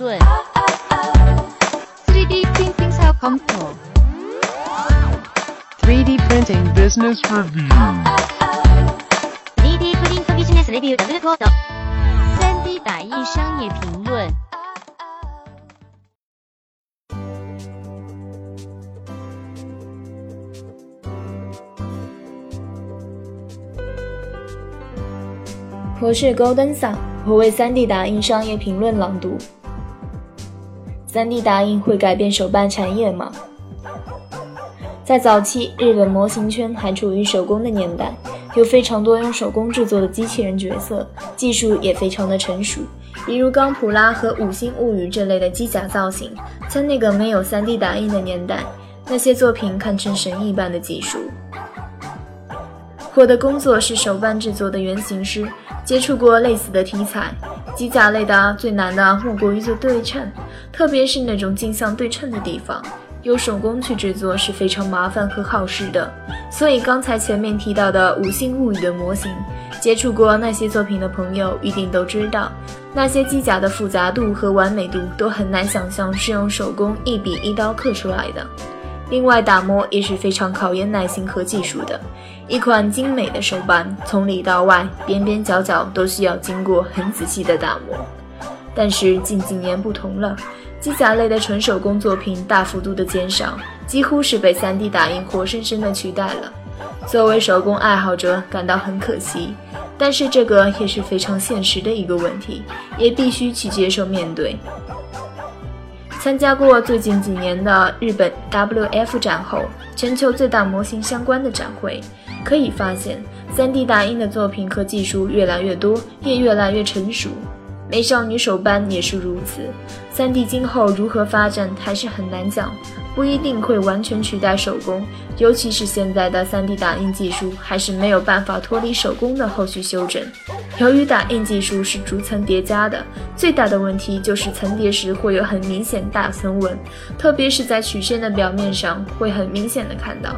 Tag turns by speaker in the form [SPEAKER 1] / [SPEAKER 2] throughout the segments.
[SPEAKER 1] 论，3D printing 사업검토
[SPEAKER 2] ，3D printing business
[SPEAKER 3] review，3D printing business review 的
[SPEAKER 1] report，3D 打印商业评论。
[SPEAKER 4] 我是 Golden 我为 3D 打印商业评论朗读。3D 打印会改变手办产业吗？在早期，日本模型圈还处于手工的年代，有非常多用手工制作的机器人角色，技术也非常的成熟。比如钢普拉和五星物语这类的机甲造型，在那个没有 3D 打印的年代，那些作品堪称神一般的技术。我的工作是手办制作的原型师，接触过类似的题材。机甲类的最难的莫过于做对称，特别是那种镜像对称的地方，用手工去制作是非常麻烦和耗时的。所以刚才前面提到的《五星物语》的模型，接触过那些作品的朋友一定都知道，那些机甲的复杂度和完美度都很难想象是用手工一笔一刀刻出来的。另外，打磨也是非常考验耐心和技术的。一款精美的手办，从里到外，边边角角都需要经过很仔细的打磨。但是近几年不同了，机甲类的纯手工作品大幅度的减少，几乎是被 3D 打印活生生的取代了。作为手工爱好者，感到很可惜。但是这个也是非常现实的一个问题，也必须去接受面对。参加过最近几年的日本 WF 展后，全球最大模型相关的展会，可以发现，3D 打印的作品和技术越来越多，也越来越成熟。美少女手办也是如此。3D 今后如何发展还是很难讲，不一定会完全取代手工，尤其是现在的 3D 打印技术还是没有办法脱离手工的后续修整。由于打印技术是逐层叠加的，最大的问题就是层叠时会有很明显大层纹，特别是在曲线的表面上会很明显的看到。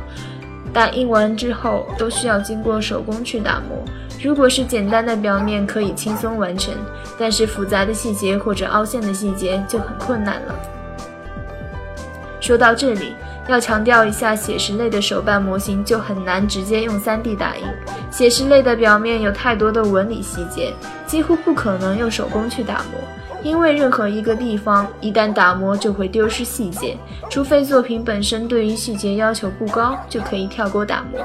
[SPEAKER 4] 打印完之后都需要经过手工去打磨。如果是简单的表面可以轻松完成，但是复杂的细节或者凹陷的细节就很困难了。说到这里，要强调一下，写实类的手办模型就很难直接用 3D 打印。写实类的表面有太多的纹理细节，几乎不可能用手工去打磨，因为任何一个地方一旦打磨就会丢失细节，除非作品本身对于细节要求不高，就可以跳过打磨。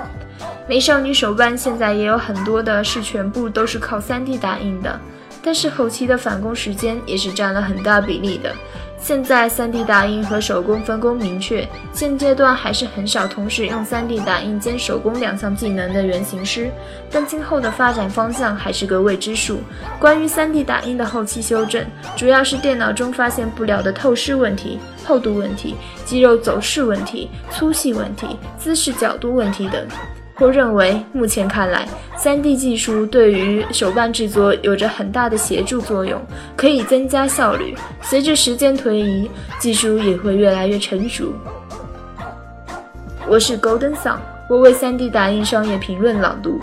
[SPEAKER 4] 美少女手办现在也有很多的是全部都是靠 3D 打印的，但是后期的返工时间也是占了很大比例的。现在 3D 打印和手工分工明确，现阶段还是很少同时用 3D 打印兼手工两项技能的原型师，但今后的发展方向还是个未知数。关于 3D 打印的后期修正，主要是电脑中发现不了的透视问题、厚度问题、肌肉走势问题、粗细问题、姿势角度问题等。或认为，目前看来，3D 技术对于手办制作有着很大的协助作用，可以增加效率。随着时间推移，技术也会越来越成熟。我是 Golden Sun，我为 3D 打印商业评论朗读。